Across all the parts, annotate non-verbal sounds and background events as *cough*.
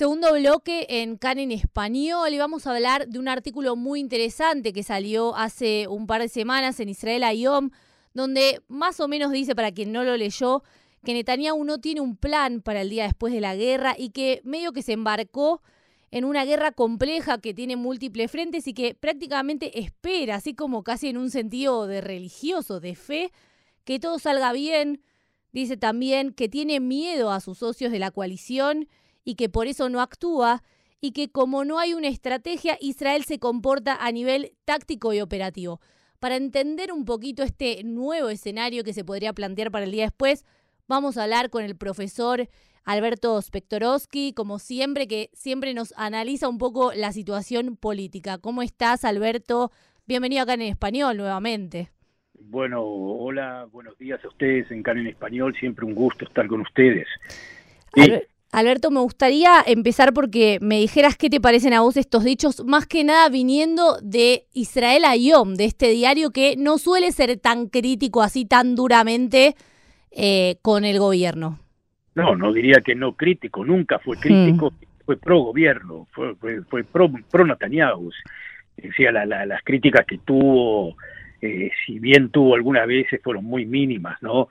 Segundo bloque en CAN en español y vamos a hablar de un artículo muy interesante que salió hace un par de semanas en Israel Ayom, donde más o menos dice, para quien no lo leyó, que Netanyahu no tiene un plan para el día después de la guerra y que medio que se embarcó en una guerra compleja que tiene múltiples frentes y que prácticamente espera, así como casi en un sentido de religioso, de fe, que todo salga bien. Dice también que tiene miedo a sus socios de la coalición y que por eso no actúa y que como no hay una estrategia, Israel se comporta a nivel táctico y operativo. Para entender un poquito este nuevo escenario que se podría plantear para el día después, vamos a hablar con el profesor Alberto Spektorowski, como siempre, que siempre nos analiza un poco la situación política. ¿Cómo estás, Alberto? Bienvenido acá en español nuevamente. Bueno, hola, buenos días a ustedes en CAN en Español, siempre un gusto estar con ustedes. Alberto, me gustaría empezar porque me dijeras qué te parecen a vos estos dichos, más que nada viniendo de Israel Ayom, de este diario que no suele ser tan crítico así tan duramente eh, con el gobierno. No, no diría que no crítico, nunca fue crítico, fue pro gobierno, fue, fue, pro, pro Netanyahu. Decía, las críticas que tuvo, eh, si bien tuvo algunas veces, fueron muy mínimas, ¿no?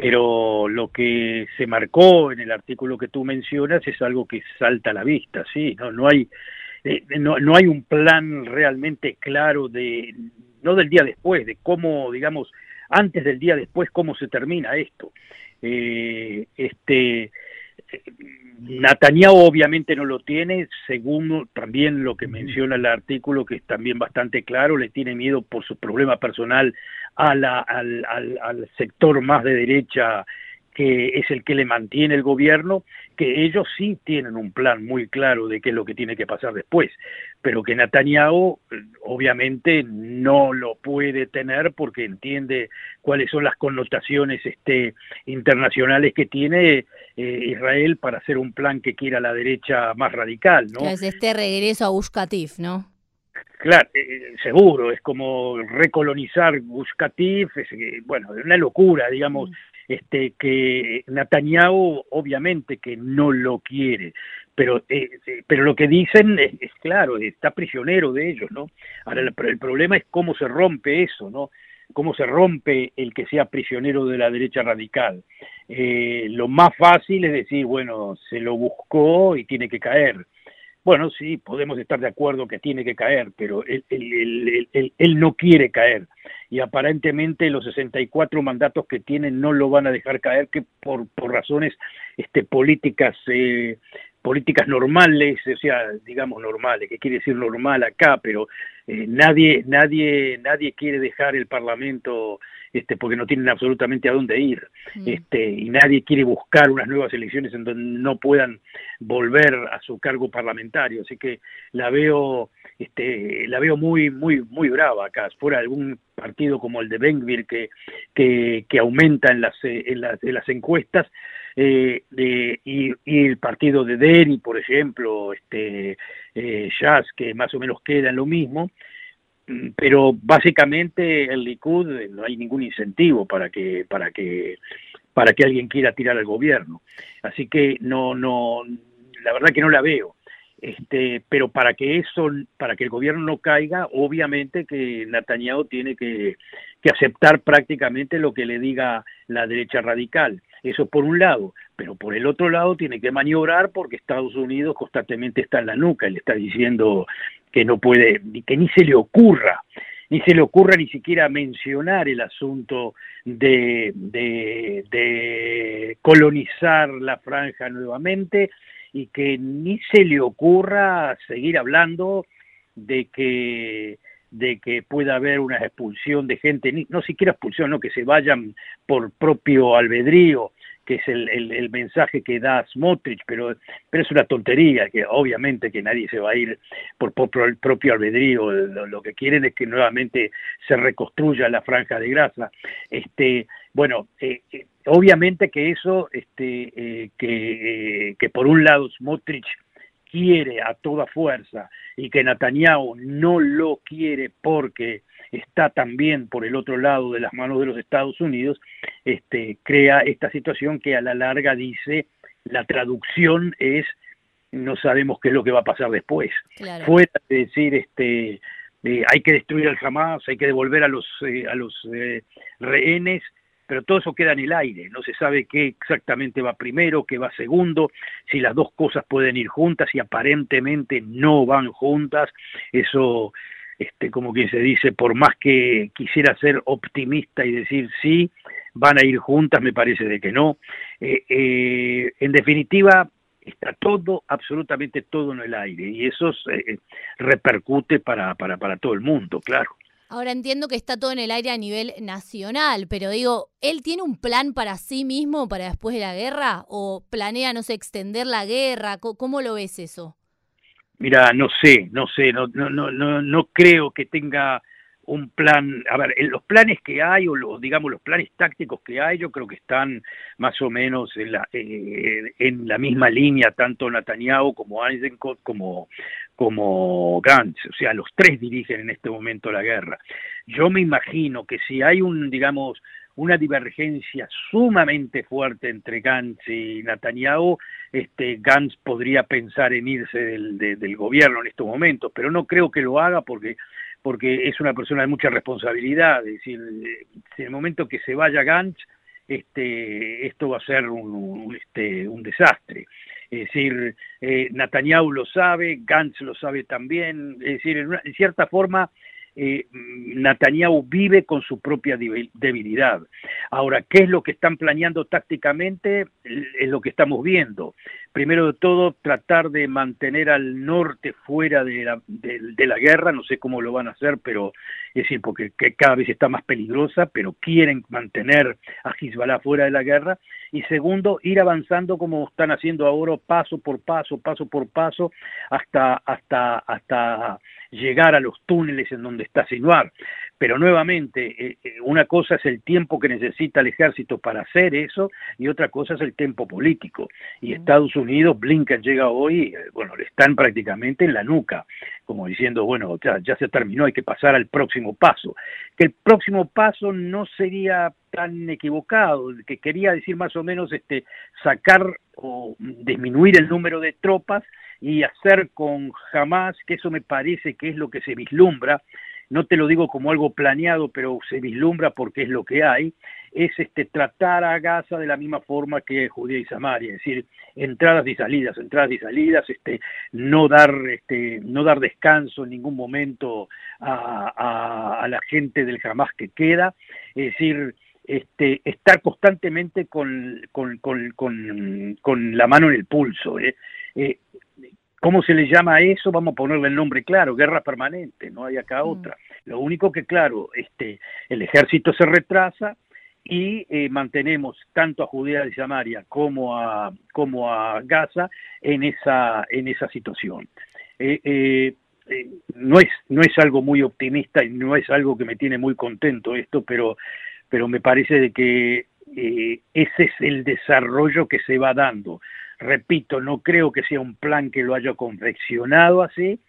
Pero lo que se marcó en el artículo que tú mencionas es algo que salta a la vista, sí, no, no hay eh, no, no hay un plan realmente claro de no del día después, de cómo, digamos, antes del día después, cómo se termina esto. Eh, este Netanyahu obviamente no lo tiene, según también lo que menciona el artículo, que es también bastante claro, le tiene miedo por su problema personal a la, al, sector más de derecha que es el que le mantiene el gobierno, que ellos sí tienen un plan muy claro de qué es lo que tiene que pasar después, pero que Netanyahu obviamente no lo puede tener porque entiende cuáles son las connotaciones este, internacionales que tiene eh, Israel para hacer un plan que quiera la derecha más radical, ¿no? Es este regreso a Ushkatif, ¿no? Claro, eh, seguro, es como recolonizar es, eh, bueno, es una locura, digamos, mm este, que Netanyahu obviamente que no lo quiere, pero, eh, eh, pero lo que dicen es, claro, está prisionero de ellos, ¿no? Ahora el, el, problema es cómo se rompe eso, ¿no? Cómo se rompe el que sea prisionero de la derecha radical. Eh, lo más fácil es decir, bueno, se lo buscó y tiene que caer. Bueno, sí, podemos estar de acuerdo que tiene que caer, pero él, él, él, él no quiere caer. Y aparentemente los 64 mandatos que tienen no lo van a dejar caer que por, por razones este, políticas eh, políticas normales, o sea, digamos normales, que quiere decir normal acá, pero eh, nadie nadie nadie quiere dejar el Parlamento este porque no tienen absolutamente a dónde ir. Mm. Este y nadie quiere buscar unas nuevas elecciones en donde no puedan volver a su cargo parlamentario, así que la veo este la veo muy muy muy brava acá, fuera algún partido como el de Benvir que, que, que aumenta en las, en las, en las encuestas, eh, de, y, y, el partido de Deri, por ejemplo, este eh, Jazz, que más o menos queda en lo mismo, mm, pero básicamente el Likud eh, no hay ningún incentivo para que, para que, para que alguien quiera tirar al gobierno. Así que no, no, la verdad que no la veo. Este, pero para que eso, para que el gobierno no caiga, obviamente que Netanyahu tiene que, que aceptar prácticamente lo que le diga la derecha radical. Eso por un lado, pero por el otro lado tiene que maniobrar porque Estados Unidos constantemente está en la nuca y le está diciendo que no puede, que ni se le ocurra, ni se le ocurra ni siquiera mencionar el asunto de, de, de colonizar la franja nuevamente, y que ni se le ocurra seguir hablando de que de que pueda haber una expulsión de gente, no siquiera expulsión, no que se vayan por propio albedrío, que es el, el, mensaje que da Smotrich, pero, pero es una tontería, que obviamente que nadie se va a ir por, por, el propio albedrío, lo, que quieren es que nuevamente se reconstruya la franja de grasa. Este, bueno, eh, eh, obviamente que eso, este, eh, que, que por un lado Smotrich quiere a toda fuerza y que Netanyahu no lo quiere porque está también por el otro lado de las manos de los Estados Unidos, este, crea esta situación que a la larga dice la traducción es no sabemos qué es lo que va a pasar después. Fuera de decir, este, eh, hay que destruir al Hamas, hay que devolver a los, eh, a los eh, rehenes, pero todo eso queda en el aire, no se sabe qué exactamente va primero, qué va segundo, si las dos cosas pueden ir juntas y aparentemente no van juntas, eso, este, como quien se dice, por más que quisiera ser optimista y decir sí, van a ir juntas, me parece de que no. en definitiva, está todo, absolutamente todo en el aire y eso eh, repercute para, para, para todo el mundo, claro. Ahora entiendo que está todo en el aire a nivel nacional, pero digo, ¿él tiene un plan para sí mismo para después de la guerra? ¿O planea, no sé, extender la guerra? ¿Cómo, lo ves eso? Mira, no sé, no sé, no, no, no, no creo que tenga un plan, a ver, los planes que hay, o los, digamos los planes tácticos que hay, yo creo que están más o menos en la, eh, en la misma línea, tanto Netanyahu como Eisenkot como, como Gantz, o sea, los tres dirigen en este momento la guerra. Yo me imagino que si hay un, digamos, una divergencia sumamente fuerte entre Gantz y Netanyahu, este, Gantz podría pensar en irse del, gobierno en estos momentos, pero no creo que lo haga porque porque es una persona de mucha responsabilidad, es decir, en el momento que se vaya Gantz, este, esto va a ser un, este, un desastre. Es decir, eh, Netanyahu lo sabe, Gantz lo sabe también, es decir, en cierta forma eh, Netanyahu vive con su propia debilidad. Ahora, ¿qué es lo que están planeando tácticamente? Es lo que estamos viendo. Primero de todo, tratar de mantener al norte fuera de la, guerra, no sé cómo lo van a hacer, pero es decir, porque cada vez está más peligrosa, pero quieren mantener a Hezbollah fuera de la guerra. Y segundo, ir avanzando como están haciendo ahora, paso por paso, paso por paso, hasta, hasta, hasta llegar a los túneles en donde está Sinuar. Pero nuevamente, eh, eh, una cosa es el tiempo que necesita el ejército para hacer eso y otra cosa es el tiempo político. Y Estados Unidos, Blinken llega hoy, eh, bueno, le están prácticamente en la nuca, como diciendo, bueno, ya, ya se terminó, hay que pasar al próximo paso. Que el próximo paso no sería tan equivocado, que quería decir más o menos este, sacar o disminuir el número de tropas y hacer con jamás, que eso me parece que es lo que se vislumbra, no te lo digo como algo planeado, pero se vislumbra porque es lo que hay, es este tratar a Gaza de la misma forma que Judea y Samaria, es decir, entradas y salidas, entradas y salidas, este, no dar, este, no dar descanso en ningún momento a, a, la gente del jamás que queda, es decir, este, estar constantemente con, con, con, con, la mano en el pulso. ¿eh? Eh, ¿Cómo se le llama a eso? Vamos a ponerle el nombre claro, guerra permanente, no hay acá mm. otra. Lo único que, claro, este, el ejército se retrasa y eh, mantenemos tanto a Judea y Samaria como a, como a Gaza en esa, en esa situación. Eh, eh, no, es, no es algo muy optimista y no es algo que me tiene muy contento esto, pero, pero me parece de que ese es el desarrollo que se va dando Repito, no creo que sea un plan que lo haya confeccionado así.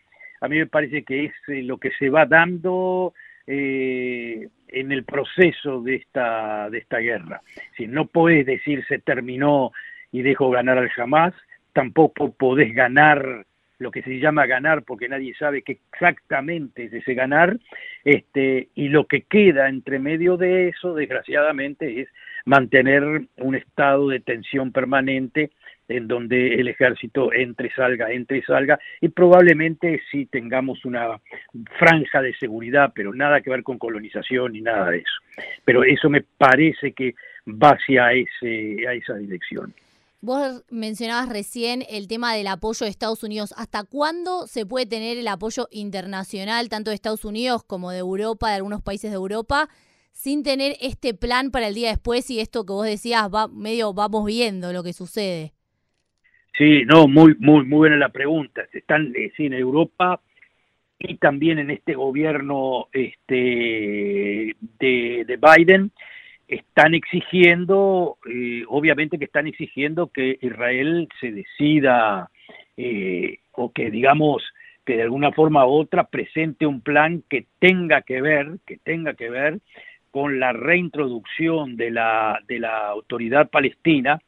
A mí me parece que es eh, lo que se va dando eh, en el proceso de esta, de esta guerra. Si no podés decir se terminó y dejo ganar al jamás, tampoco podés ganar lo que se llama ganar, porque nadie sabe qué exactamente es ese ganar, este, y lo que queda entre medio de eso, desgraciadamente, es mantener un estado de tensión permanente en donde el ejército entre salga, entre y salga, y probablemente sí tengamos una franja de seguridad, pero nada que ver con colonización ni nada de eso. Pero eso me parece que va hacia ese, a esa dirección. Vos mencionabas recién el tema del apoyo de Estados Unidos. ¿Hasta cuándo se puede tener el apoyo internacional, tanto de Estados Unidos como de Europa, de algunos países de Europa, sin tener este plan para el día después y esto que vos decías, va, medio vamos viendo lo que sucede? Sí, no, muy, muy, muy buena la pregunta. Están eh, sí, en Europa y también en este gobierno este, de, Biden están exigiendo, eh, obviamente que están exigiendo que Israel se decida eh, o que digamos que de alguna forma u otra presente un plan que tenga que ver, que tenga que ver con la reintroducción de la, de la autoridad palestina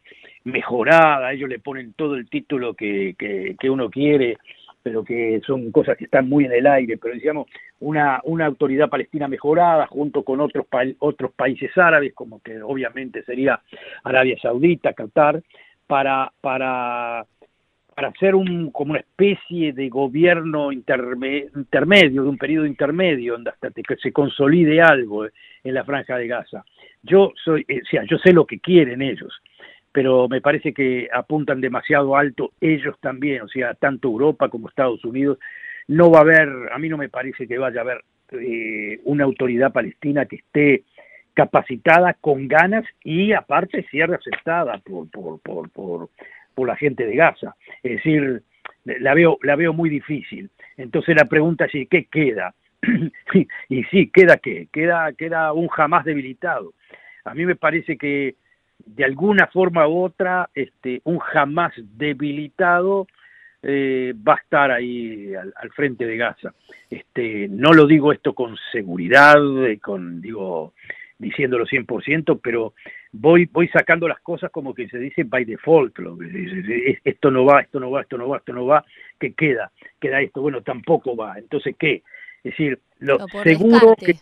mejorada, ellos le ponen todo el título que, que, uno quiere, pero que son cosas que están muy en el aire, pero decíamos una, una autoridad palestina mejorada junto con otros, otros países árabes, como que obviamente sería Arabia Saudita, Qatar, para, para, para hacer un, como una especie de gobierno intermedio, de un periodo intermedio, hasta que se consolide algo en la franja de Gaza. Yo soy, eh, o sea, yo sé lo que quieren ellos, pero me parece que apuntan demasiado alto ellos también, o sea, tanto Europa como Estados Unidos. No va a haber, a mí no me parece que vaya a haber eh, una autoridad palestina que esté capacitada, con ganas y aparte cierre aceptada por, por, por, por, por la gente de Gaza. Es decir, la veo, la veo muy difícil. Entonces la pregunta es, ¿qué queda? *clears throat* y sí, queda qué? Queda, queda un jamás debilitado. A mí me parece que de alguna forma u otra, este, un jamás debilitado eh, va a estar ahí al, frente de Gaza. Este, no lo digo esto con seguridad, eh, con, digo, diciéndolo 100%, pero voy, voy sacando las cosas como que se dice by default, lo esto no va, esto no va, esto no va, esto no va, ¿qué queda? Queda esto, bueno, tampoco va, entonces ¿qué? Es decir, lo seguro que...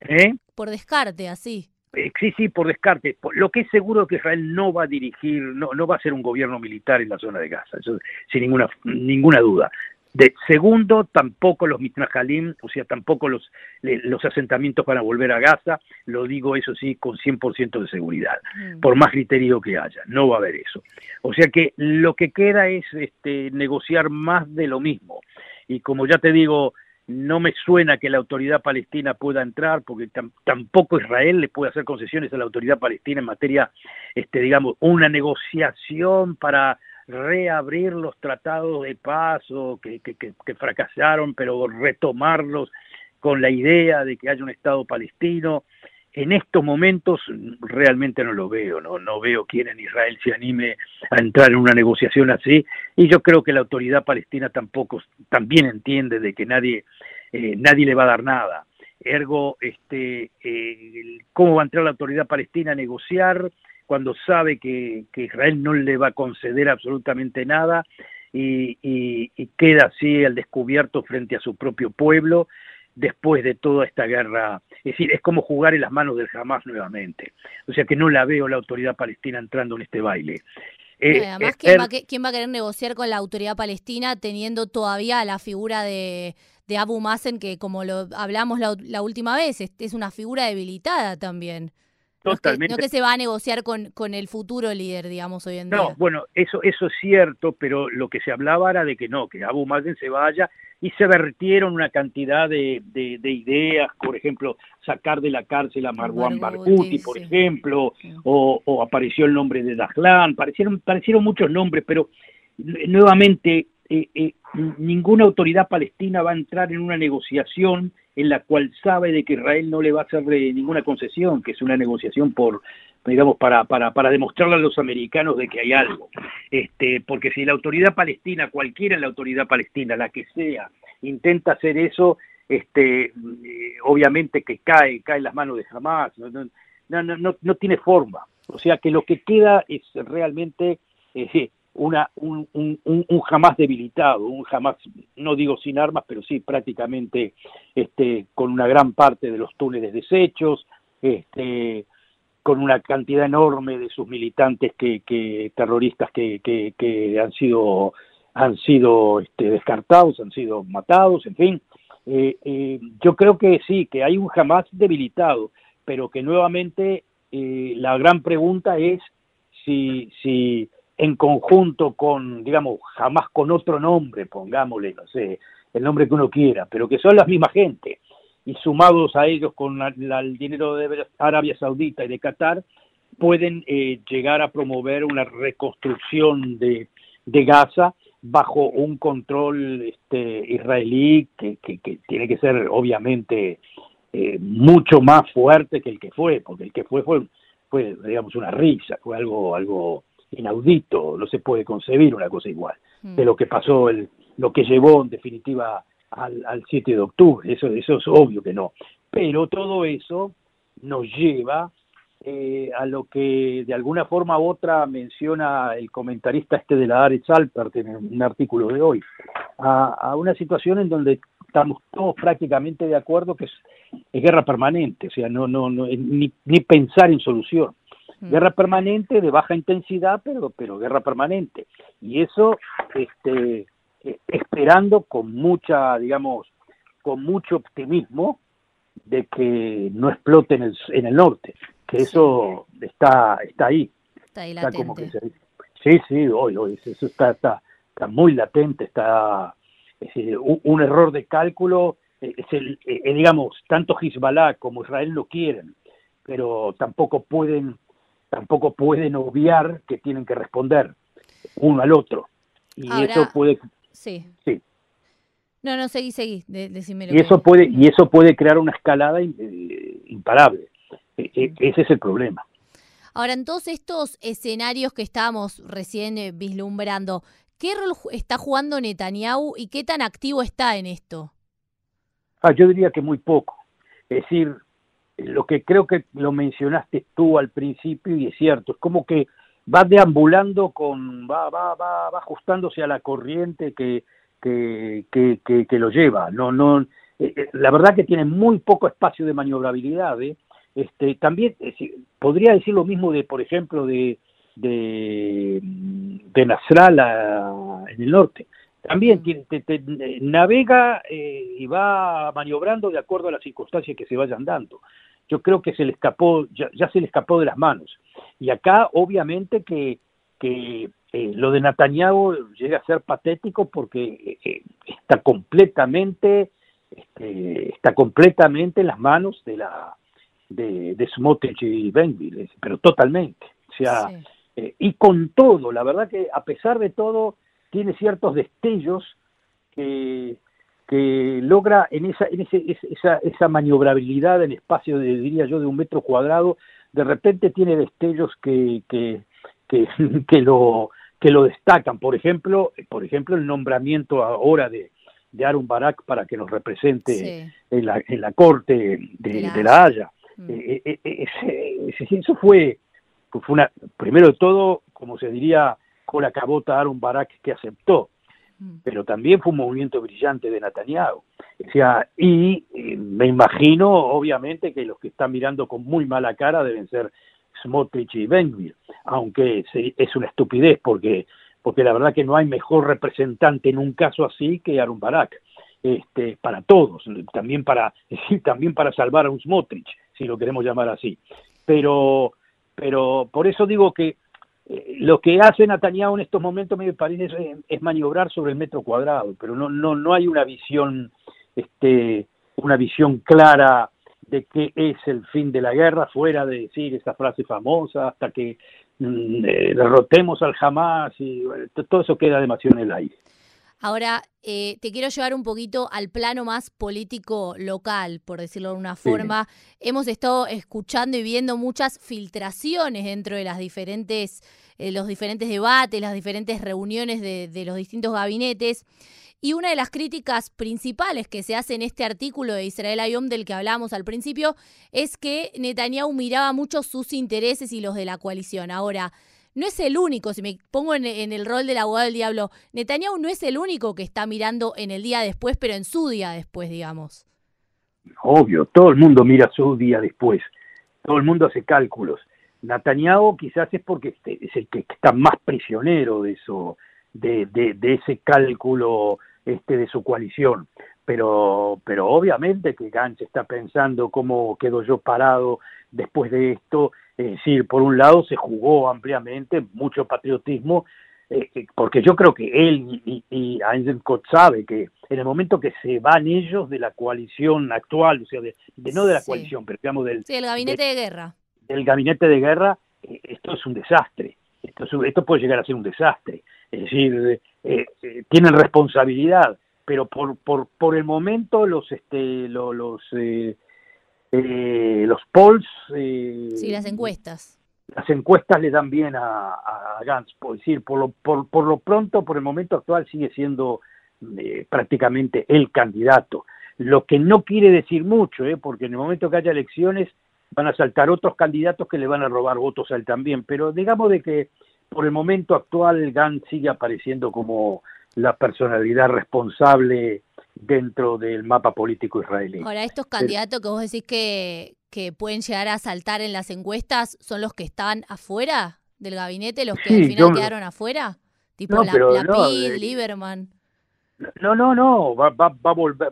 ¿eh? Por descarte, así. Sí, sí, por descarte. Lo que es seguro es que Israel no va a dirigir, no, no va a ser un gobierno militar en la zona de Gaza, eso sin ninguna, ninguna duda. De, segundo, tampoco los mitnajalim, o sea, tampoco los, los asentamientos van a volver a Gaza, lo digo eso sí con 100% de seguridad, mm. por más criterio que haya, no va a haber eso. O sea que lo que queda es este, negociar más de lo mismo. Y como ya te digo, no me suena que la autoridad palestina pueda entrar, porque tampoco Israel le puede hacer concesiones a la autoridad palestina en materia, este, digamos, una negociación para reabrir los tratados de paz o que, que, fracasaron, pero retomarlos con la idea de que haya un Estado palestino. En estos momentos realmente no lo veo, no, veo quién en Israel se anime a entrar en una negociación así, y yo creo que la autoridad palestina tampoco también entiende de que nadie eh, nadie le va a dar nada. Ergo, este, eh, ¿cómo va a entrar la autoridad palestina a negociar cuando sabe que, Israel no le va a conceder absolutamente nada y, y queda así al descubierto frente a su propio pueblo? Después de toda esta guerra. Es decir, es como jugar en las manos del Hamas nuevamente. O sea que no la veo la autoridad palestina entrando en este baile. Eh, además, ¿quién, va, ¿quién, va, a querer negociar con la autoridad palestina teniendo todavía la figura de, de Abu Mazen, que como lo hablamos la, última vez, es, una figura debilitada también? Totalmente. No, que, se va a negociar con, con el futuro líder, digamos, hoy en día. No, bueno, eso, eso es cierto, pero lo que se hablaba era de que no, que Abu Mazen se vaya y se vertieron una cantidad de, de, ideas, por ejemplo, sacar de la cárcel a Marwan Barghouti, por ejemplo, o, apareció el nombre de Dajlan, parecieron, parecieron muchos nombres, pero nuevamente eh, eh, ninguna autoridad palestina va a entrar en una negociación en la cual sabe de que Israel no le va a hacer ninguna concesión, que es una negociación por, digamos, para, para, para demostrarle a los americanos de que hay algo. Este, porque si la autoridad palestina, cualquiera la autoridad palestina, la que sea, intenta hacer eso, este, eh, obviamente que cae, cae en las manos de Hamas, no, no, no, no, tiene forma. O sea que lo que queda es realmente eh, una, un, un, un, jamás debilitado, un jamás, no digo sin armas, pero sí prácticamente este, con una gran parte de los túneles deshechos, este, con una cantidad enorme de sus militantes que, que terroristas que, que, que, han sido han sido este, descartados, han sido matados, en fin. Eh, eh, yo creo que sí, que hay un jamás debilitado, pero que nuevamente eh, la gran pregunta es si, si en conjunto con, digamos, jamás con otro nombre, pongámosle, no sé, el nombre que uno quiera, pero que son las mismas gente, y sumados a ellos con el dinero de Arabia Saudita y de Qatar, pueden eh, llegar a promover una reconstrucción de, de Gaza bajo un control este, israelí que, que, tiene que ser obviamente eh, mucho más fuerte que el que fue, porque el que fue fue, fue digamos una risa, fue algo, algo inaudito, no se puede concebir una cosa igual de lo que pasó, el, lo que llevó en definitiva al, al 7 de octubre, eso, eso es obvio que no. Pero todo eso nos lleva eh, a lo que de alguna forma u otra menciona el comentarista este de la Aretz Alpert en un artículo de hoy, a, una situación en donde estamos todos prácticamente de acuerdo que es, guerra permanente, o sea, no, no, no ni, ni pensar en solución. Mm. Guerra permanente de baja intensidad, pero, pero guerra permanente. Y eso, este, esperando con mucha, digamos, con mucho optimismo de que no explote en el, en el norte, que eso está, está ahí. Está ahí latente. sí, sí, hoy, hoy, eso está, está, está muy latente, está un, error de cálculo, eh, es el, eh, digamos, tanto Hezbollah como Israel lo quieren, pero tampoco pueden tampoco pueden obviar que tienen que responder uno al otro. Y eso puede... Sí. sí. No, no, seguí, seguí, y eso puede Y eso puede crear una escalada eh, imparable. E, e, ese es el problema. Ahora, en todos estos escenarios que estábamos recién eh, vislumbrando, ¿qué rol está jugando Netanyahu y qué tan activo está en esto? Ah, yo diría que muy poco. Es decir, lo que creo que lo mencionaste tú al principio y es cierto, es como que va deambulando con, va, va, va, va ajustándose a la corriente que, que, que, que, lo lleva. No, no, eh, eh, la verdad que tiene muy poco espacio de maniobrabilidad. ¿eh? Este, también podría decir lo mismo de, por ejemplo, de, de, de Nasrallah en el norte. También navega y va maniobrando de acuerdo a las circunstancias que se vayan dando yo creo que se le escapó, ya, se le escapó de las manos. Y acá, obviamente, que, que eh, lo de Netanyahu llega a ser patético porque eh, está completamente, este, está completamente en las manos de la de, de Smotrich y Benville, pero totalmente. O sea, eh, y con todo, la verdad que a pesar de todo, tiene ciertos destellos que que logra en esa, en ese, esa, esa maniobrabilidad en espacio de, diría yo, de un metro cuadrado, de repente tiene destellos que, que, que, *laughs* que lo, que lo destacan. Por ejemplo, por ejemplo, el nombramiento ahora de, de Aaron Barak para que nos represente en, la, en la corte de, la, Haya. Mm. Eh, eh, eh, eso fue, fue una, primero de todo, como se diría, con la cabota Aaron Barak que aceptó. Mm. pero también fue un movimiento brillante de Netanyahu. O sea, y me imagino, obviamente, que los que están mirando con muy mala cara deben ser Smotrich y Benvir, aunque es una estupidez porque, porque la verdad que no hay mejor representante en un caso así que Aaron Barak. Este, para todos, también para, *laughs* también para salvar a un Smotrich, si lo queremos llamar así. Pero, pero por eso digo que lo que hace Netanyahu en estos momentos me parece es, maniobrar sobre el metro cuadrado, pero no no no hay una visión este una visión clara de qué es el fin de la guerra fuera de decir esa frase famosa hasta que mm, eh, derrotemos al Hamas y todo eso queda demasiado en el aire. Ahora, eh, te quiero llevar un poquito al plano más político local, por decirlo de una forma. Hemos estado escuchando y viendo muchas filtraciones dentro de las diferentes, eh, los diferentes debates, las diferentes reuniones de, de los distintos gabinetes. Y una de las críticas principales que se hace en este artículo de Israel Ayom del que hablábamos al principio es que Netanyahu miraba mucho sus intereses y los de la coalición. Ahora, no es el único, si me pongo en, el rol del abogado del diablo, Netanyahu no es el único que está mirando en el día después, pero en su día después, digamos. Obvio, todo el mundo mira su día después, todo el mundo hace cálculos. Netanyahu quizás es porque este, es el que está más prisionero de eso, de, de, ese cálculo este de su coalición. Pero, pero obviamente que Gantz está pensando cómo quedo yo parado después de esto es decir, por un lado se jugó ampliamente, mucho patriotismo, eh, eh, porque yo creo que él y, y sabe que en el momento que se van ellos de la coalición actual, o sea, de, no de la coalición, pero digamos del... Sí, el gabinete de, guerra. Del gabinete de guerra, eh, esto es un desastre, esto, esto puede llegar a ser un desastre. Es decir, tienen responsabilidad, pero por, por, por el momento los, este, los, los eh, los polls... Eh, sí, las encuestas. Las encuestas le dan bien a, a Gantz, por decir, por lo, por, por lo pronto, por el momento actual, sigue siendo eh, prácticamente el candidato. Lo que no quiere decir mucho, eh, porque en el momento que haya elecciones, van a saltar otros candidatos que le van a robar votos a él también, pero digamos de que por el momento actual Gantz sigue apareciendo como la personalidad responsable dentro del mapa político israelí. Ahora, estos candidatos que vos decís que, que pueden llegar a saltar en las encuestas, ¿son los que están afuera del gabinete, los que al final quedaron afuera? Tipo la, Lapid, eh, Lieberman. No, no, no, va, va, va a volver,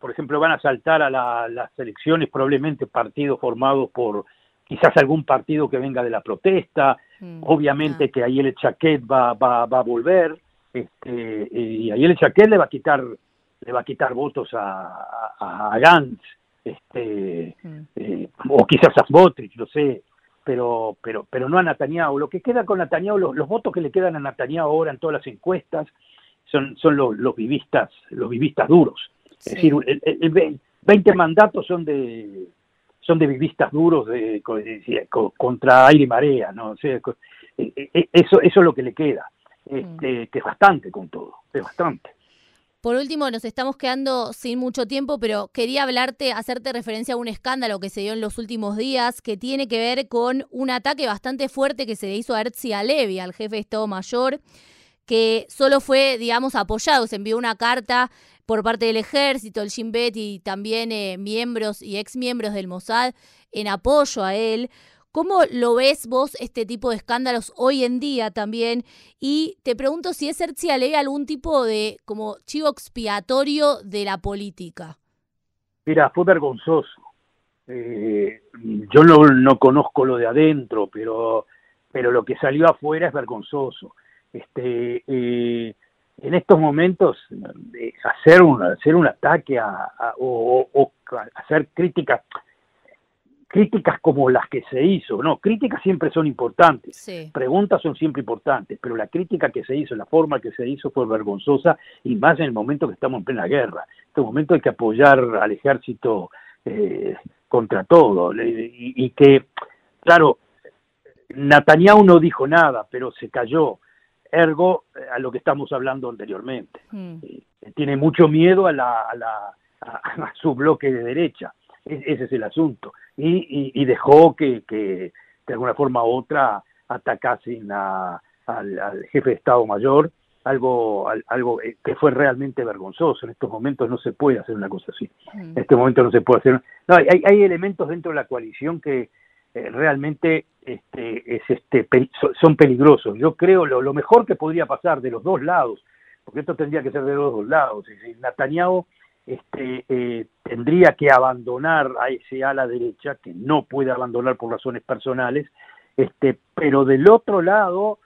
por ejemplo, van a saltar a las elecciones probablemente partidos formados por quizás algún partido que venga de la protesta, mm, obviamente que ahí el Chaquet va, va, va a volver, este, y ahí el Chaquet le va a quitar le va a quitar votos a, a, Gantz, este, mm. eh, o quizás a Smotrich, no sé, pero, pero, pero no a Netanyahu. Lo que queda con Netanyahu, los, los votos que le quedan a Netanyahu ahora en todas las encuestas, son, son los, los vivistas, los vivistas duros. Es decir, el, 20 mandatos son de son de vivistas duros de, contra aire y marea, ¿no? E, e, eso, eso es lo que le queda, mm. este, que es bastante con todo, es bastante. Por último, nos estamos quedando sin mucho tiempo, pero quería hablarte, hacerte referencia a un escándalo que se dio en los últimos días, que tiene que ver con un ataque bastante fuerte que se le hizo a Erzi Alevi, al jefe de Estado Mayor, que solo fue, digamos, apoyado. Se envió una carta por parte del ejército, el Shin Bet y también eh, miembros y exmiembros del Mossad en apoyo a él. ¿Cómo lo ves vos este tipo de escándalos hoy en día también? Y te pregunto si es ley algún tipo de como chivo expiatorio de la política. Mira, fue vergonzoso. Eh, yo no, no conozco lo de adentro, pero, pero lo que salió afuera es vergonzoso. Este, eh, en estos momentos hacer un, hacer un ataque a, o, hacer críticas críticas como las que se hizo, no, críticas siempre son importantes, preguntas son siempre importantes, pero la crítica que se hizo, la forma que se hizo fue vergonzosa y más en el momento que estamos en plena guerra. En este momento hay que apoyar al ejército eh, contra todo y, y, que, claro, Netanyahu no dijo nada, pero se cayó ergo a lo que estamos hablando anteriormente. Mm. Eh, tiene mucho miedo a, la, a, la, a, *laughs* su bloque de derecha, ese es el asunto, y, y, dejó que, que, de alguna forma u otra atacasen a, al, jefe de Estado Mayor, algo, algo eh, que fue realmente vergonzoso. En estos momentos no se puede hacer una cosa así. Mm. En este momento no se puede hacer. No, hay, hay elementos dentro de la coalición que, eh, realmente este, es, este, son peligrosos. Yo creo lo, lo, mejor que podría pasar de los dos lados, porque esto tendría que ser de los dos lados, es decir, Netanyahu este, eh, tendría que abandonar a ese ala derecha, que no puede abandonar por razones personales, este, pero del otro lado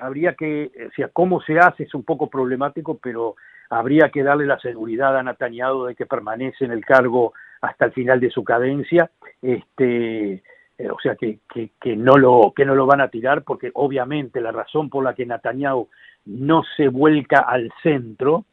habría que, o sea, cómo se hace es un poco problemático, pero habría que darle la seguridad a Netanyahu de que permanece en el cargo hasta el final de su cadencia, este, eh, o sea que, que, no lo, que no lo van a tirar porque obviamente la razón por la que Netanyahu no se vuelca al centro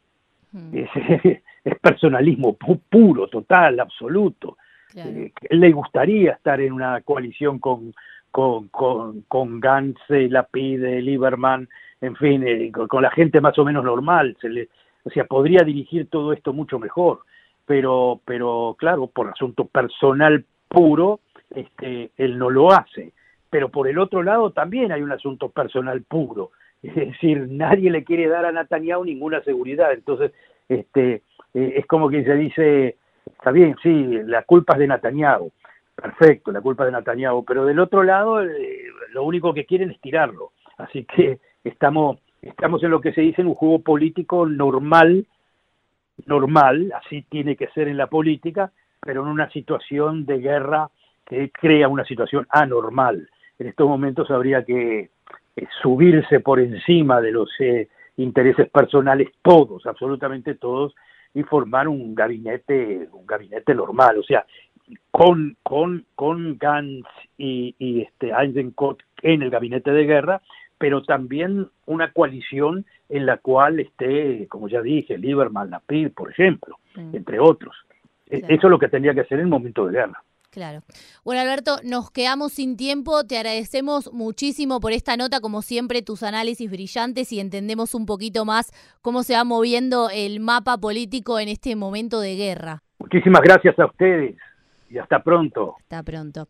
hmm. *laughs* es, personalismo puro, total, absoluto. Eh, él le gustaría estar en una coalición con, con, con, con Gantz, Lapide, Lieberman, en fin, eh, con, la gente más o menos normal. Se le, o sea, podría dirigir todo esto mucho mejor. Pero, pero claro, por asunto personal puro, este, él no lo hace. Pero por el otro lado también hay un asunto personal puro. *laughs* Es decir, nadie le quiere dar a Netanyahu ninguna seguridad. Entonces, este, eh, es como que se dice, está bien, sí, la culpa es de Netanyahu. Perfecto, la culpa es de Netanyahu. Pero del otro lado, eh, lo único que quieren es tirarlo. Así que estamos, estamos en lo que se dice en un juego político normal, normal, así tiene que ser en la política, pero en una situación de guerra que crea una situación anormal. En estos momentos habría que subirse por encima de los eh, intereses personales, todos, absolutamente todos, y formar un gabinete, un gabinete normal, o sea, con, con, con Gantz y, y este Eisenkot en el gabinete de guerra, pero también una coalición en la cual esté, como ya dije, Lieberman, Lapid, por ejemplo, mm. entre otros. E, eso es lo que tendría que hacer en el momento de guerra. Claro. Bueno, Alberto, nos quedamos sin tiempo. Te agradecemos muchísimo por esta nota, como siempre, tus análisis brillantes y entendemos un poquito más cómo se va moviendo el mapa político en este momento de guerra. Muchísimas gracias a ustedes y hasta pronto. Hasta pronto.